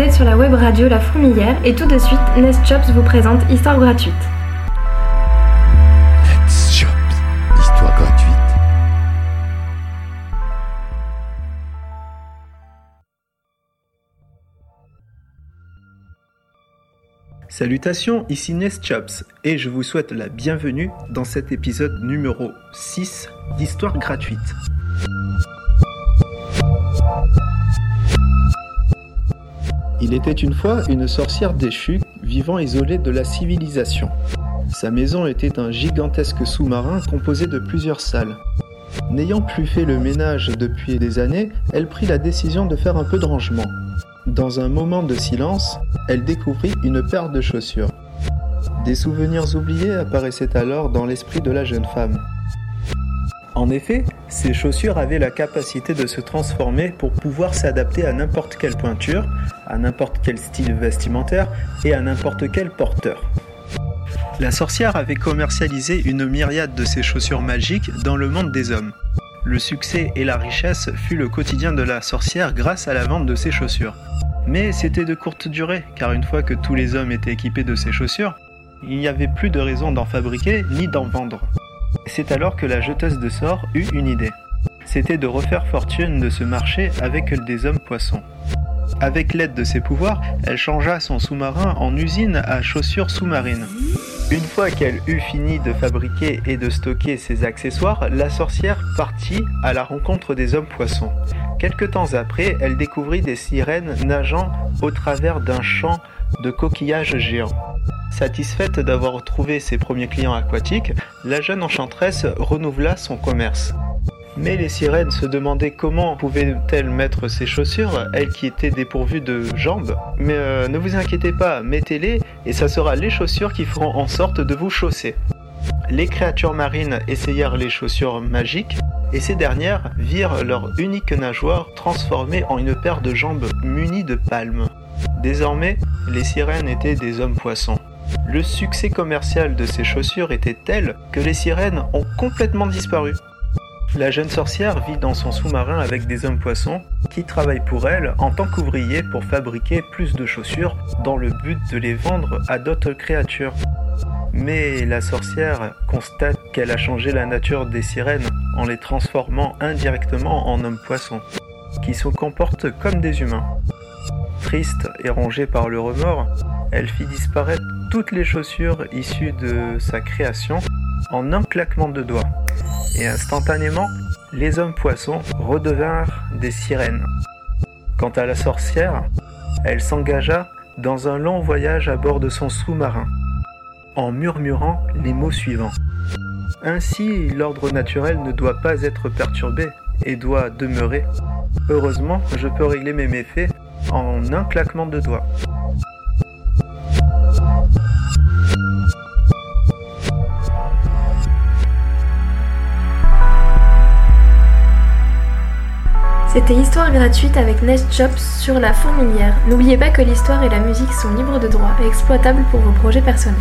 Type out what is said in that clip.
Vous êtes sur la web radio La Fourmilière et tout de suite, Nest Jobs vous présente Histoire gratuite. Nest Jobs, histoire gratuite. Salutations, ici Nest Jobs et je vous souhaite la bienvenue dans cet épisode numéro 6 d'Histoire gratuite. Il était une fois une sorcière déchue vivant isolée de la civilisation. Sa maison était un gigantesque sous-marin composé de plusieurs salles. N'ayant plus fait le ménage depuis des années, elle prit la décision de faire un peu de rangement. Dans un moment de silence, elle découvrit une paire de chaussures. Des souvenirs oubliés apparaissaient alors dans l'esprit de la jeune femme. En effet, ces chaussures avaient la capacité de se transformer pour pouvoir s'adapter à n'importe quelle pointure, à n'importe quel style vestimentaire et à n'importe quel porteur. La sorcière avait commercialisé une myriade de ces chaussures magiques dans le monde des hommes. Le succès et la richesse fut le quotidien de la sorcière grâce à la vente de ces chaussures. Mais c'était de courte durée, car une fois que tous les hommes étaient équipés de ces chaussures, il n'y avait plus de raison d'en fabriquer ni d'en vendre. C'est alors que la jeteuse de sorts eut une idée. C'était de refaire fortune de ce marché avec des hommes poissons. Avec l'aide de ses pouvoirs, elle changea son sous-marin en usine à chaussures sous-marines. Une fois qu'elle eut fini de fabriquer et de stocker ses accessoires, la sorcière partit à la rencontre des hommes poissons. Quelque temps après, elle découvrit des sirènes nageant au travers d'un champ de coquillages géants. Satisfaite d'avoir trouvé ses premiers clients aquatiques, la jeune enchanteresse renouvela son commerce. Mais les sirènes se demandaient comment pouvaient-elles mettre ces chaussures, elles qui étaient dépourvues de jambes. Mais euh, ne vous inquiétez pas, mettez-les et ça sera les chaussures qui feront en sorte de vous chausser. Les créatures marines essayèrent les chaussures magiques et ces dernières virent leur unique nageoire transformée en une paire de jambes munies de palmes. Désormais, les sirènes étaient des hommes poissons. Le succès commercial de ces chaussures était tel que les sirènes ont complètement disparu. La jeune sorcière vit dans son sous-marin avec des hommes poissons qui travaillent pour elle en tant qu'ouvriers pour fabriquer plus de chaussures dans le but de les vendre à d'autres créatures. Mais la sorcière constate qu'elle a changé la nature des sirènes en les transformant indirectement en hommes poissons, qui se comportent comme des humains. Triste et rongée par le remords, elle fit disparaître toutes les chaussures issues de sa création en un claquement de doigts. Et instantanément, les hommes poissons redevinrent des sirènes. Quant à la sorcière, elle s'engagea dans un long voyage à bord de son sous-marin, en murmurant les mots suivants. Ainsi, l'ordre naturel ne doit pas être perturbé et doit demeurer. Heureusement, je peux régler mes méfaits en un claquement de doigts. C'était Histoire gratuite avec Nest Jobs sur la fourmilière. N'oubliez pas que l'histoire et la musique sont libres de droit et exploitables pour vos projets personnels.